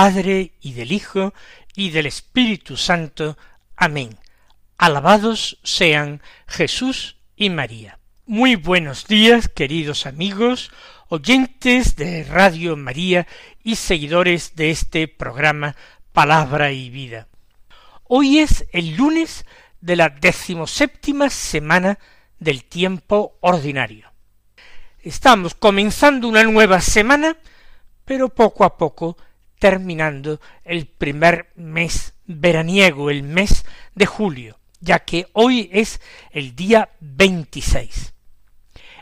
Padre y del Hijo y del Espíritu Santo. Amén. Alabados sean Jesús y María. Muy buenos días, queridos amigos, oyentes de Radio María y seguidores de este programa Palabra y Vida. Hoy es el lunes de la decimoséptima semana del tiempo ordinario. Estamos comenzando una nueva semana pero poco a poco terminando el primer mes veraniego, el mes de julio, ya que hoy es el día 26.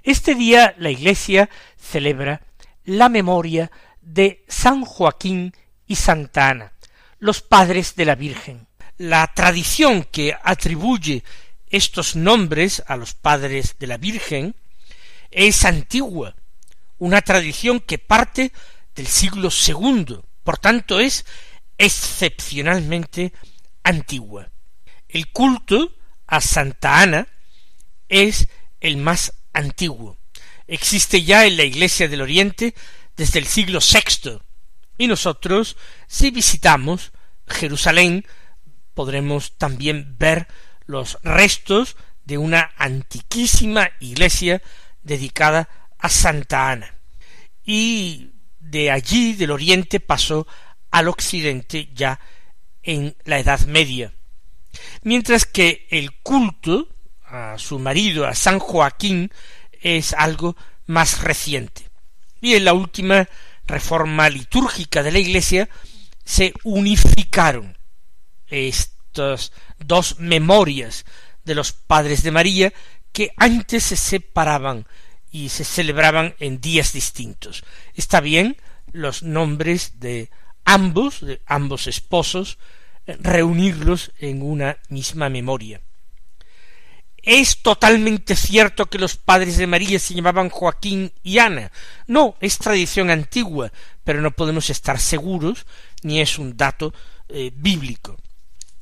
Este día la Iglesia celebra la memoria de San Joaquín y Santa Ana, los padres de la Virgen. La tradición que atribuye estos nombres a los padres de la Virgen es antigua, una tradición que parte del siglo segundo, por tanto es excepcionalmente antigua. El culto a Santa Ana es el más antiguo. Existe ya en la Iglesia del Oriente desde el siglo VI, y nosotros, si visitamos Jerusalén, podremos también ver los restos de una antiquísima iglesia dedicada a Santa Ana. Y de allí, del oriente, pasó al occidente ya en la Edad Media. Mientras que el culto a su marido, a San Joaquín, es algo más reciente. Y en la última reforma litúrgica de la Iglesia se unificaron estas dos memorias de los padres de María que antes se separaban y se celebraban en días distintos. Está bien los nombres de ambos, de ambos esposos, eh, reunirlos en una misma memoria. ¿Es totalmente cierto que los padres de María se llamaban Joaquín y Ana? No, es tradición antigua, pero no podemos estar seguros, ni es un dato eh, bíblico.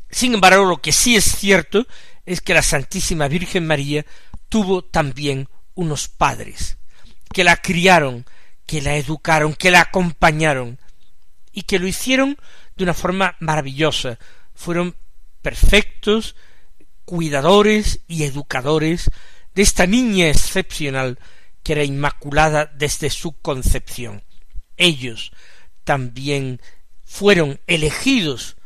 Sin embargo, lo que sí es cierto es que la Santísima Virgen María tuvo también unos padres que la criaron, que la educaron, que la acompañaron y que lo hicieron de una forma maravillosa. Fueron perfectos, cuidadores y educadores de esta niña excepcional que era inmaculada desde su concepción. Ellos también fueron elegidos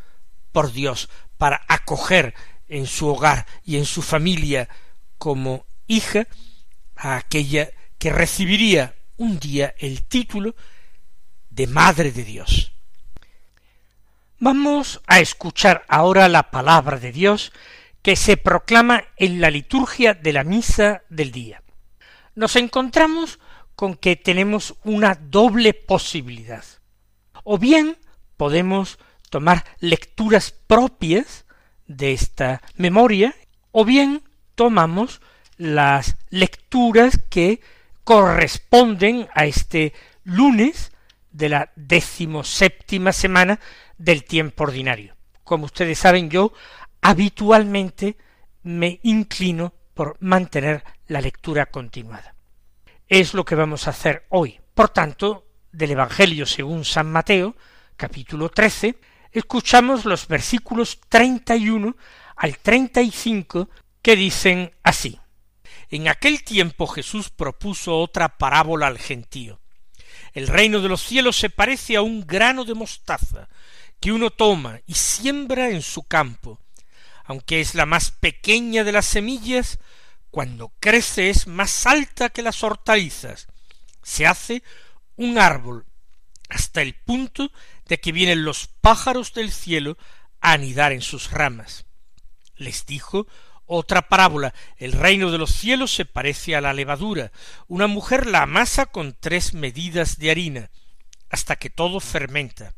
por Dios para acoger en su hogar y en su familia como hija a aquella que recibiría un día el título de Madre de Dios. Vamos a escuchar ahora la palabra de Dios que se proclama en la liturgia de la misa del día. Nos encontramos con que tenemos una doble posibilidad. O bien podemos tomar lecturas propias de esta memoria, o bien tomamos las lecturas que corresponden a este lunes de la decimoséptima semana del tiempo ordinario. Como ustedes saben, yo habitualmente me inclino por mantener la lectura continuada. Es lo que vamos a hacer hoy. Por tanto, del Evangelio según San Mateo, capítulo 13, escuchamos los versículos 31 al 35 que dicen así. En aquel tiempo Jesús propuso otra parábola al gentío. El reino de los cielos se parece a un grano de mostaza que uno toma y siembra en su campo. Aunque es la más pequeña de las semillas, cuando crece es más alta que las hortalizas. Se hace un árbol hasta el punto de que vienen los pájaros del cielo a anidar en sus ramas. Les dijo otra parábola. El reino de los cielos se parece a la levadura. Una mujer la amasa con tres medidas de harina, hasta que todo fermenta.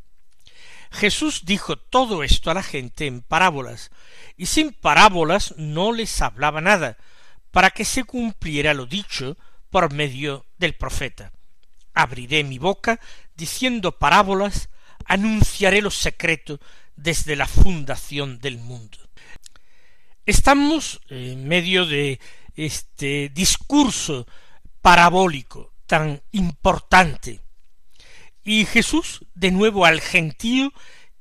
Jesús dijo todo esto a la gente en parábolas, y sin parábolas no les hablaba nada, para que se cumpliera lo dicho por medio del profeta. Abriré mi boca diciendo parábolas, anunciaré lo secreto desde la fundación del mundo. Estamos en medio de este discurso parabólico tan importante. Y Jesús, de nuevo al gentío,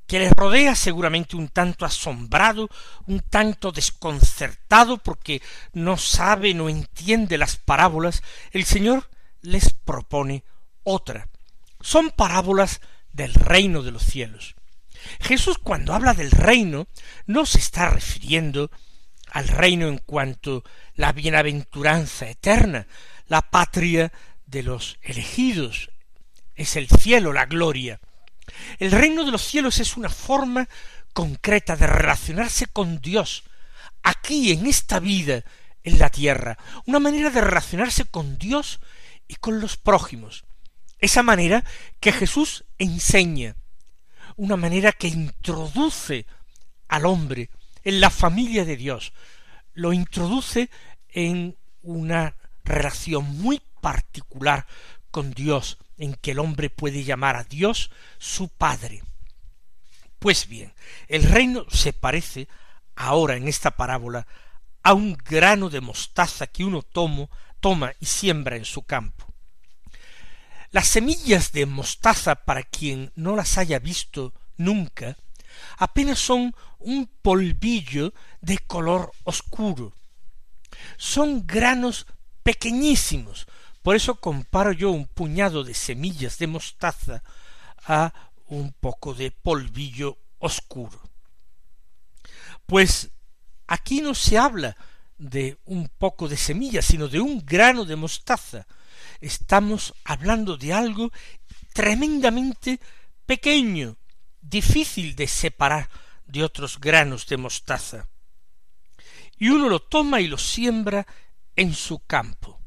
que le rodea seguramente un tanto asombrado, un tanto desconcertado porque no sabe, no entiende las parábolas, el Señor les propone otra. Son parábolas del reino de los cielos. Jesús cuando habla del reino no se está refiriendo al reino en cuanto la bienaventuranza eterna, la patria de los elegidos, es el cielo, la gloria. El reino de los cielos es una forma concreta de relacionarse con Dios, aquí en esta vida, en la tierra, una manera de relacionarse con Dios y con los prójimos, esa manera que Jesús enseña, una manera que introduce al hombre en la familia de Dios, lo introduce en una relación muy particular con Dios, en que el hombre puede llamar a Dios su Padre. Pues bien, el reino se parece ahora en esta parábola a un grano de mostaza que uno tomo, toma y siembra en su campo. Las semillas de mostaza, para quien no las haya visto nunca, apenas son un polvillo de color oscuro. Son granos pequeñísimos. Por eso comparo yo un puñado de semillas de mostaza a un poco de polvillo oscuro. Pues aquí no se habla de un poco de semilla, sino de un grano de mostaza. Estamos hablando de algo tremendamente pequeño, difícil de separar de otros granos de mostaza. Y uno lo toma y lo siembra en su campo.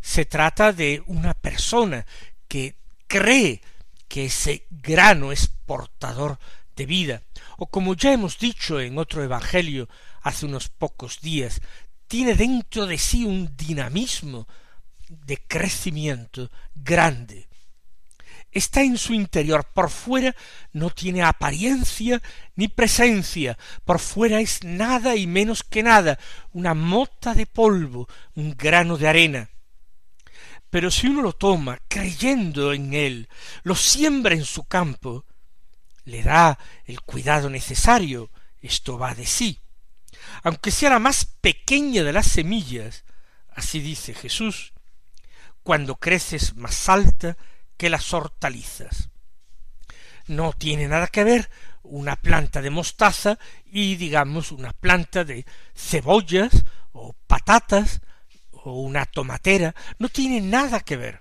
Se trata de una persona que cree que ese grano es portador de vida, o como ya hemos dicho en otro Evangelio hace unos pocos días, tiene dentro de sí un dinamismo de crecimiento grande, está en su interior, por fuera no tiene apariencia ni presencia, por fuera es nada y menos que nada, una mota de polvo, un grano de arena. Pero si uno lo toma creyendo en él, lo siembra en su campo, le da el cuidado necesario, esto va de sí. Aunque sea la más pequeña de las semillas, así dice Jesús, cuando creces más alta, que las hortalizas. No tiene nada que ver una planta de mostaza y digamos una planta de cebollas o patatas o una tomatera, no tiene nada que ver.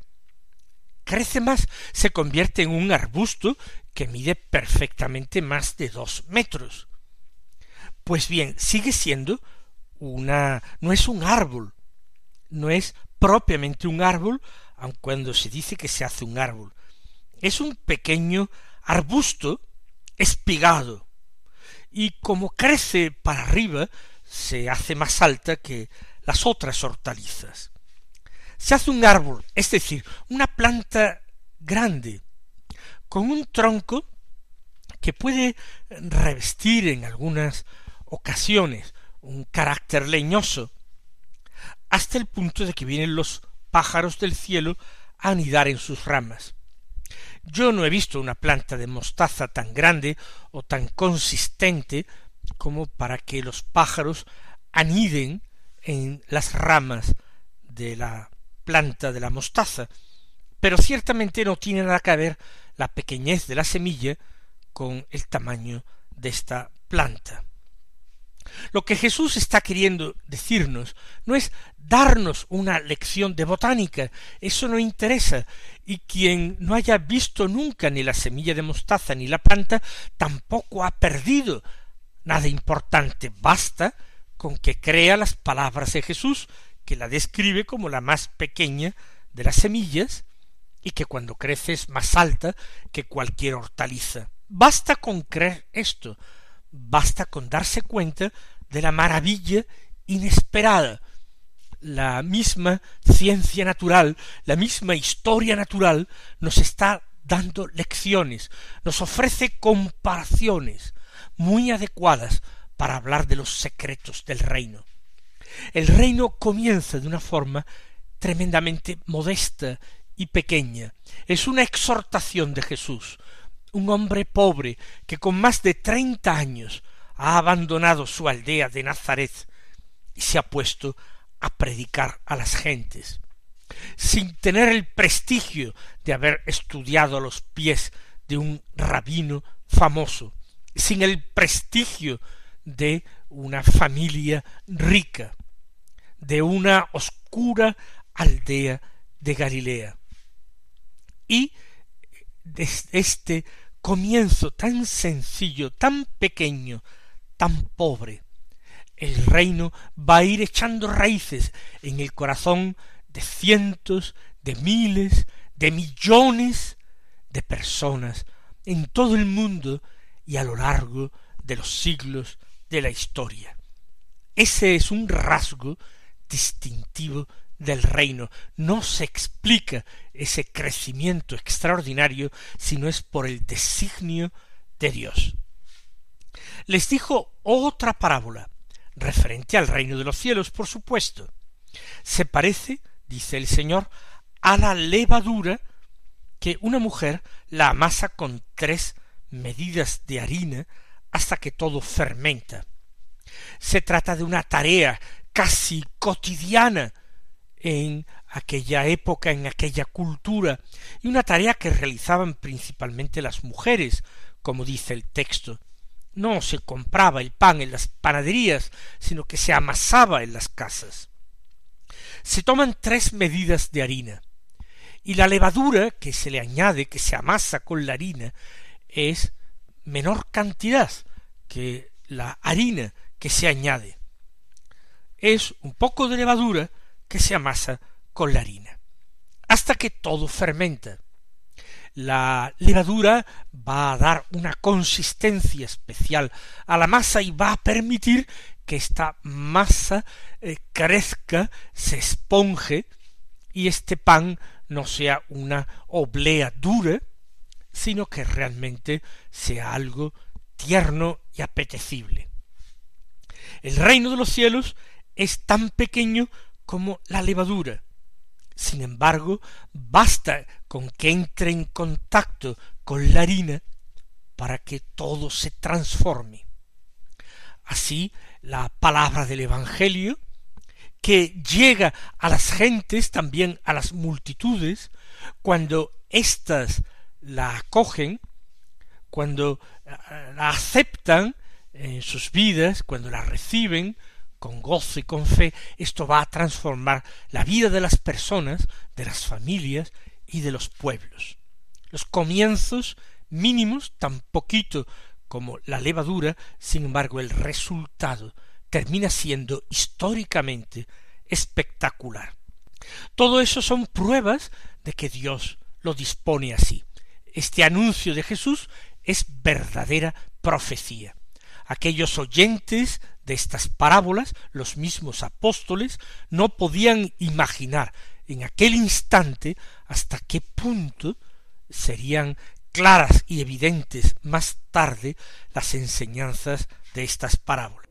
Crece más, se convierte en un arbusto que mide perfectamente más de dos metros. Pues bien, sigue siendo una no es un árbol, no es propiamente un árbol aun cuando se dice que se hace un árbol. Es un pequeño arbusto espigado, y como crece para arriba, se hace más alta que las otras hortalizas. Se hace un árbol, es decir, una planta grande, con un tronco que puede revestir en algunas ocasiones un carácter leñoso, hasta el punto de que vienen los pájaros del cielo anidar en sus ramas. Yo no he visto una planta de mostaza tan grande o tan consistente como para que los pájaros aniden en las ramas de la planta de la mostaza, pero ciertamente no tiene nada que ver la pequeñez de la semilla con el tamaño de esta planta. Lo que Jesús está queriendo decirnos no es darnos una lección de botánica, eso no interesa, y quien no haya visto nunca ni la semilla de mostaza ni la planta, tampoco ha perdido nada importante, basta con que crea las palabras de Jesús, que la describe como la más pequeña de las semillas, y que cuando crece es más alta que cualquier hortaliza. Basta con creer esto, basta con darse cuenta de la maravilla inesperada. La misma ciencia natural, la misma historia natural nos está dando lecciones, nos ofrece comparaciones muy adecuadas para hablar de los secretos del reino. El reino comienza de una forma tremendamente modesta y pequeña. Es una exhortación de Jesús, un hombre pobre que con más de treinta años ha abandonado su aldea de Nazaret y se ha puesto a predicar a las gentes, sin tener el prestigio de haber estudiado a los pies de un rabino famoso, sin el prestigio de una familia rica, de una oscura aldea de Galilea. Y desde este comienzo tan sencillo, tan pequeño, tan pobre, el reino va a ir echando raíces en el corazón de cientos, de miles, de millones de personas en todo el mundo y a lo largo de los siglos de la historia. Ese es un rasgo distintivo del reino. No se explica ese crecimiento extraordinario si no es por el designio de Dios. Les dijo otra parábola, referente al reino de los cielos, por supuesto. Se parece, dice el Señor, a la levadura que una mujer la amasa con tres medidas de harina hasta que todo fermenta. Se trata de una tarea casi cotidiana en aquella época, en aquella cultura, y una tarea que realizaban principalmente las mujeres, como dice el texto. No se compraba el pan en las panaderías, sino que se amasaba en las casas. Se toman tres medidas de harina, y la levadura que se le añade, que se amasa con la harina, es menor cantidad que la harina que se añade. Es un poco de levadura que se amasa con la harina, hasta que todo fermenta. La levadura va a dar una consistencia especial a la masa y va a permitir que esta masa eh, crezca, se esponje y este pan no sea una oblea dura, sino que realmente sea algo tierno y apetecible. El reino de los cielos es tan pequeño como la levadura. Sin embargo, basta con que entre en contacto con la harina para que todo se transforme. Así, la palabra del Evangelio, que llega a las gentes, también a las multitudes, cuando éstas la acogen, cuando eh, la aceptan en sus vidas, cuando la reciben, con gozo y con fe, esto va a transformar la vida de las personas, de las familias y de los pueblos. Los comienzos mínimos, tan poquito como la levadura, sin embargo el resultado termina siendo históricamente espectacular. Todo eso son pruebas de que Dios lo dispone así. Este anuncio de Jesús es verdadera profecía. Aquellos oyentes de estas parábolas, los mismos apóstoles no podían imaginar en aquel instante hasta qué punto serían claras y evidentes más tarde las enseñanzas de estas parábolas.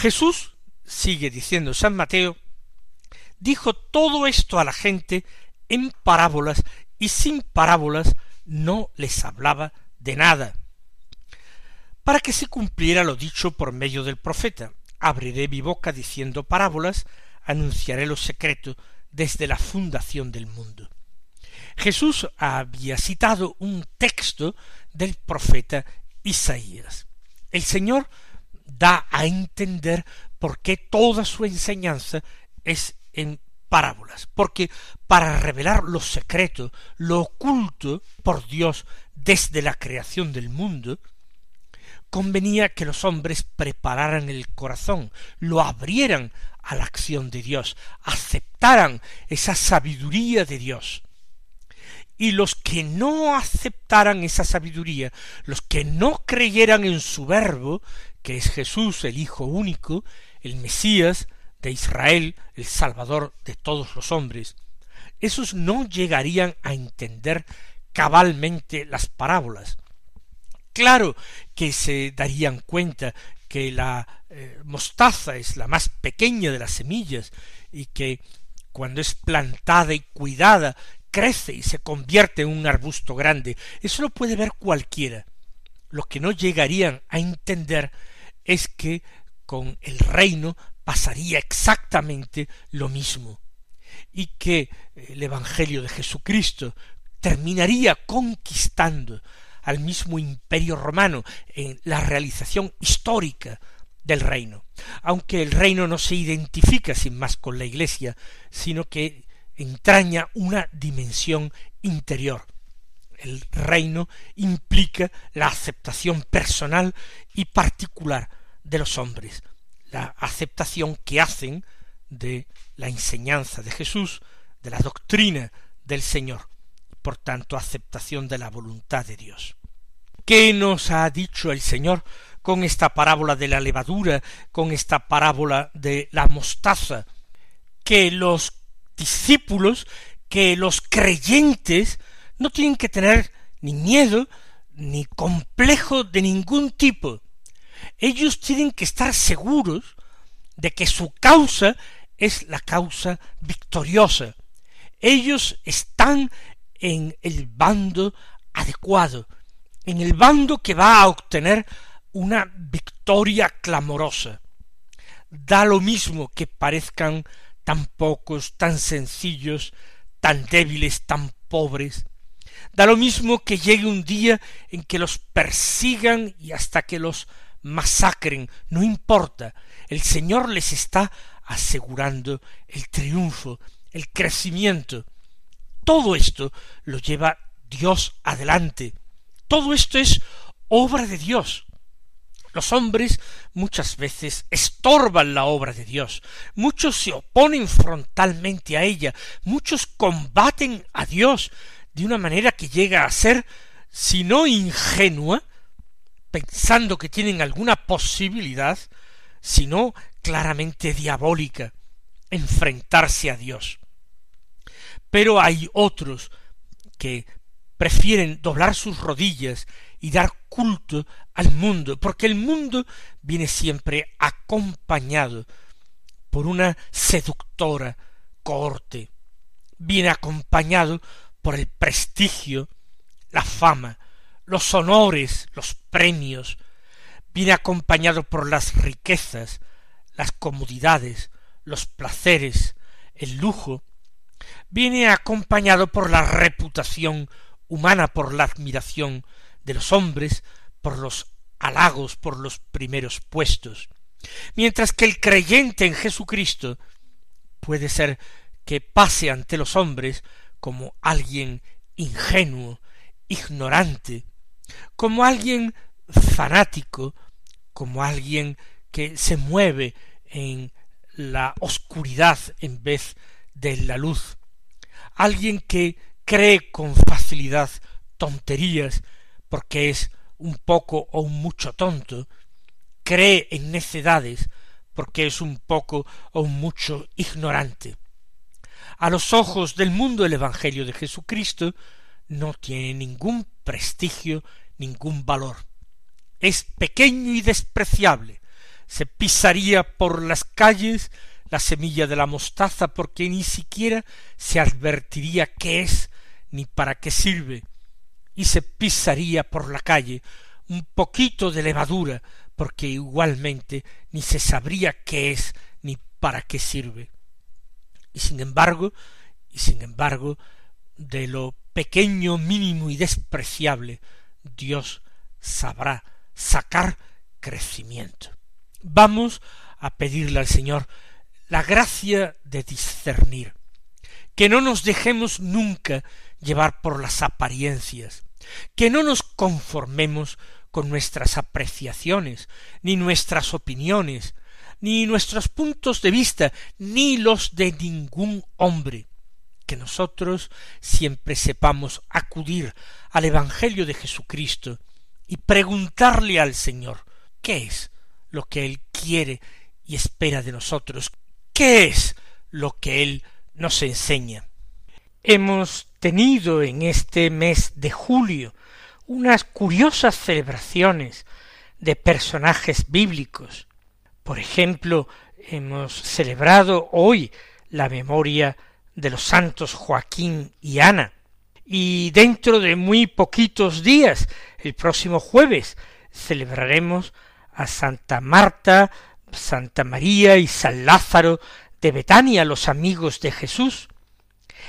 Jesús, sigue diciendo San Mateo, dijo todo esto a la gente en parábolas y sin parábolas no les hablaba de nada. Para que se cumpliera lo dicho por medio del profeta, abriré mi boca diciendo parábolas, anunciaré lo secreto desde la fundación del mundo. Jesús había citado un texto del profeta Isaías. El Señor da a entender por qué toda su enseñanza es en parábolas, porque para revelar lo secreto, lo oculto por Dios desde la creación del mundo, convenía que los hombres prepararan el corazón, lo abrieran a la acción de Dios, aceptaran esa sabiduría de Dios. Y los que no aceptaran esa sabiduría, los que no creyeran en su verbo, que es Jesús, el Hijo único, el Mesías de Israel, el Salvador de todos los hombres, esos no llegarían a entender cabalmente las parábolas. Claro que se darían cuenta que la eh, mostaza es la más pequeña de las semillas y que cuando es plantada y cuidada crece y se convierte en un arbusto grande. Eso lo puede ver cualquiera. Lo que no llegarían a entender es que con el reino pasaría exactamente lo mismo y que el Evangelio de Jesucristo terminaría conquistando al mismo imperio romano en la realización histórica del reino, aunque el reino no se identifica sin más con la Iglesia, sino que entraña una dimensión interior. El reino implica la aceptación personal y particular de los hombres, la aceptación que hacen de la enseñanza de Jesús, de la doctrina del Señor, por tanto aceptación de la voluntad de Dios. ¿Qué nos ha dicho el Señor con esta parábola de la levadura, con esta parábola de la mostaza? Que los discípulos, que los creyentes no tienen que tener ni miedo, ni complejo de ningún tipo. Ellos tienen que estar seguros de que su causa es la causa victoriosa. Ellos están en el bando adecuado, en el bando que va a obtener una victoria clamorosa. Da lo mismo que parezcan tan pocos, tan sencillos, tan débiles, tan pobres. Da lo mismo que llegue un día en que los persigan y hasta que los masacren, no importa, el Señor les está asegurando el triunfo, el crecimiento. Todo esto lo lleva Dios adelante. Todo esto es obra de Dios. Los hombres muchas veces estorban la obra de Dios, muchos se oponen frontalmente a ella, muchos combaten a Dios de una manera que llega a ser, si no ingenua, pensando que tienen alguna posibilidad, sino claramente diabólica, enfrentarse a Dios. Pero hay otros que prefieren doblar sus rodillas y dar culto al mundo, porque el mundo viene siempre acompañado por una seductora corte, viene acompañado por el prestigio, la fama, los honores, los premios, viene acompañado por las riquezas, las comodidades, los placeres, el lujo, viene acompañado por la reputación humana, por la admiración de los hombres, por los halagos, por los primeros puestos, mientras que el creyente en Jesucristo puede ser que pase ante los hombres como alguien ingenuo, ignorante, como alguien fanático, como alguien que se mueve en la oscuridad en vez de la luz, alguien que cree con facilidad tonterías porque es un poco o un mucho tonto, cree en necedades porque es un poco o un mucho ignorante. A los ojos del mundo el Evangelio de Jesucristo no tiene ningún prestigio, ningún valor. Es pequeño y despreciable, se pisaría por las calles la semilla de la mostaza porque ni siquiera se advertiría qué es ni para qué sirve, y se pisaría por la calle un poquito de levadura porque igualmente ni se sabría qué es ni para qué sirve. Y sin embargo, y sin embargo, de lo pequeño, mínimo y despreciable, Dios sabrá sacar crecimiento. Vamos a pedirle al Señor la gracia de discernir, que no nos dejemos nunca llevar por las apariencias, que no nos conformemos con nuestras apreciaciones, ni nuestras opiniones, ni nuestros puntos de vista, ni los de ningún hombre, que nosotros siempre sepamos acudir al Evangelio de Jesucristo y preguntarle al Señor qué es lo que Él quiere y espera de nosotros, ¿Qué es lo que Él nos enseña? Hemos tenido en este mes de julio unas curiosas celebraciones de personajes bíblicos. Por ejemplo, hemos celebrado hoy la memoria de los santos Joaquín y Ana, y dentro de muy poquitos días, el próximo jueves, celebraremos a Santa Marta, Santa María y San Lázaro de Betania, los amigos de Jesús.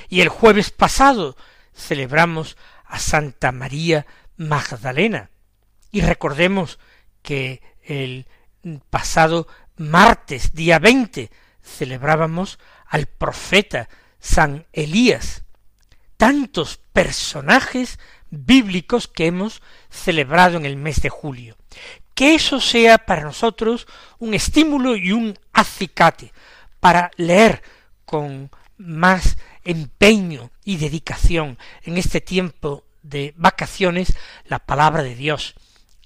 Y el jueves pasado celebramos a Santa María Magdalena. Y recordemos que el pasado martes, día veinte, celebrábamos al profeta San Elías. Tantos personajes bíblicos que hemos celebrado en el mes de julio que eso sea para nosotros un estímulo y un acicate para leer con más empeño y dedicación en este tiempo de vacaciones la palabra de Dios,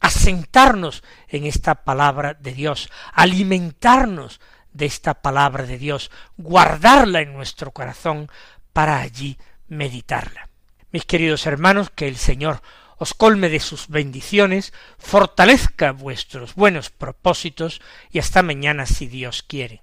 asentarnos en esta palabra de Dios, alimentarnos de esta palabra de Dios, guardarla en nuestro corazón para allí meditarla. Mis queridos hermanos, que el Señor os colme de sus bendiciones, fortalezca vuestros buenos propósitos y hasta mañana si Dios quiere.